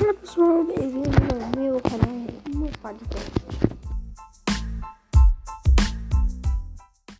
Fala pessoal, bem-vindo ao meu canal, meu podcast.